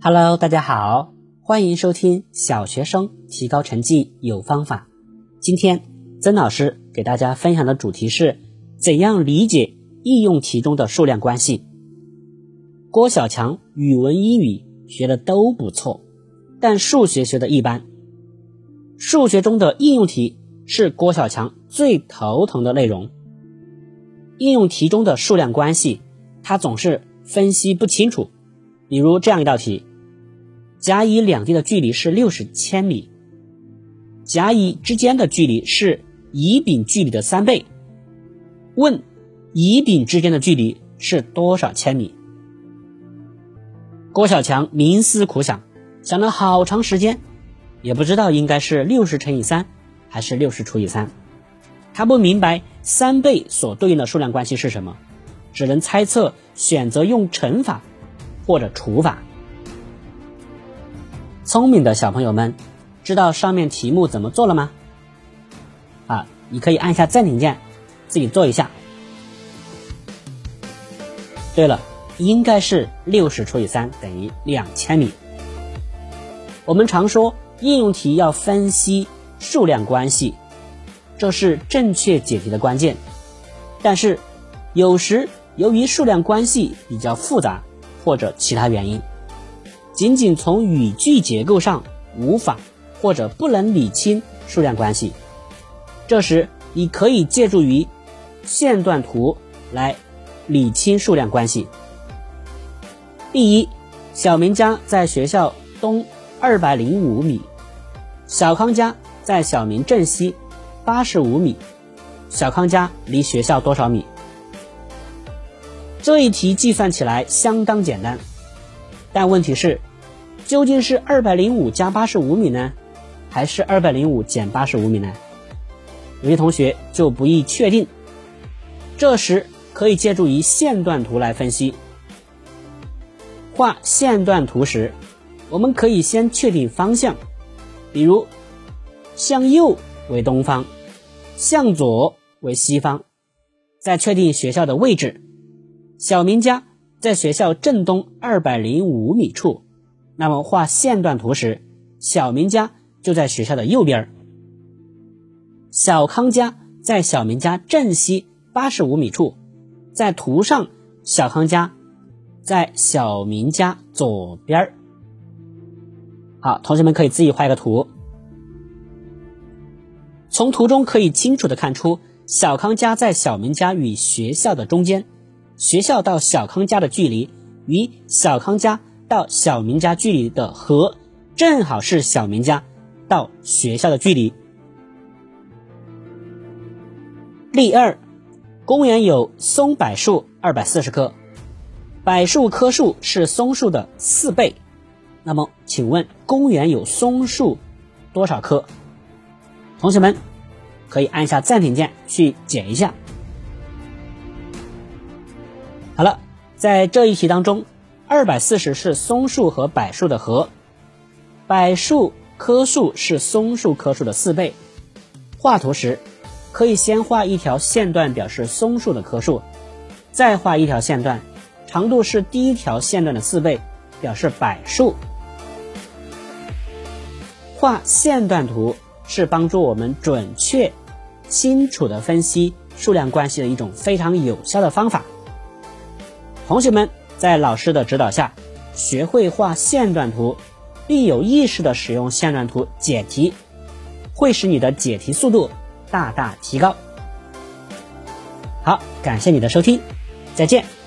Hello，大家好，欢迎收听小学生提高成绩有方法。今天曾老师给大家分享的主题是怎样理解应用题中的数量关系。郭小强语文、英语学的都不错，但数学学的一般。数学中的应用题是郭小强最头疼的内容。应用题中的数量关系，他总是分析不清楚。比如这样一道题。甲乙两地的距离是六十千米，甲乙之间的距离是乙丙距离的三倍。问乙丙之间的距离是多少千米？郭小强冥思苦想，想了好长时间，也不知道应该是六十乘以三还是六十除以三。他不明白三倍所对应的数量关系是什么，只能猜测选择用乘法或者除法。聪明的小朋友们，知道上面题目怎么做了吗？啊，你可以按下暂停键，自己做一下。对了，应该是六十除以三等于两千米。我们常说应用题要分析数量关系，这是正确解题的关键。但是有时由于数量关系比较复杂，或者其他原因。仅仅从语句结构上无法或者不能理清数量关系，这时你可以借助于线段图来理清数量关系。第一，小明家在学校东二百零五米，小康家在小明镇西八十五米，小康家离学校多少米？这一题计算起来相当简单，但问题是。究竟是二百零五加八十五米呢，还是二百零五减八十五米呢？有些同学就不易确定。这时可以借助于线段图来分析。画线段图时，我们可以先确定方向，比如向右为东方，向左为西方，再确定学校的位置。小明家在学校正东二百零五米处。那么画线段图时，小明家就在学校的右边小康家在小明家正西八十五米处，在图上小康家在小明家左边好，同学们可以自己画一个图。从图中可以清楚的看出，小康家在小明家与学校的中间，学校到小康家的距离与小康家。到小明家距离的和正好是小明家到学校的距离。例二，公园有松柏树二百四十棵，柏树棵数是松树的四倍。那么，请问公园有松树多少棵？同学们可以按下暂停键去解一下。好了，在这一题当中。二百四十是松树和柏树的和，柏树棵数是松树棵数的四倍。画图时，可以先画一条线段表示松树的棵数，再画一条线段，长度是第一条线段的四倍，表示柏树。画线段图是帮助我们准确、清楚的分析数量关系的一种非常有效的方法。同学们。在老师的指导下，学会画线段图，并有意识的使用线段图解题，会使你的解题速度大大提高。好，感谢你的收听，再见。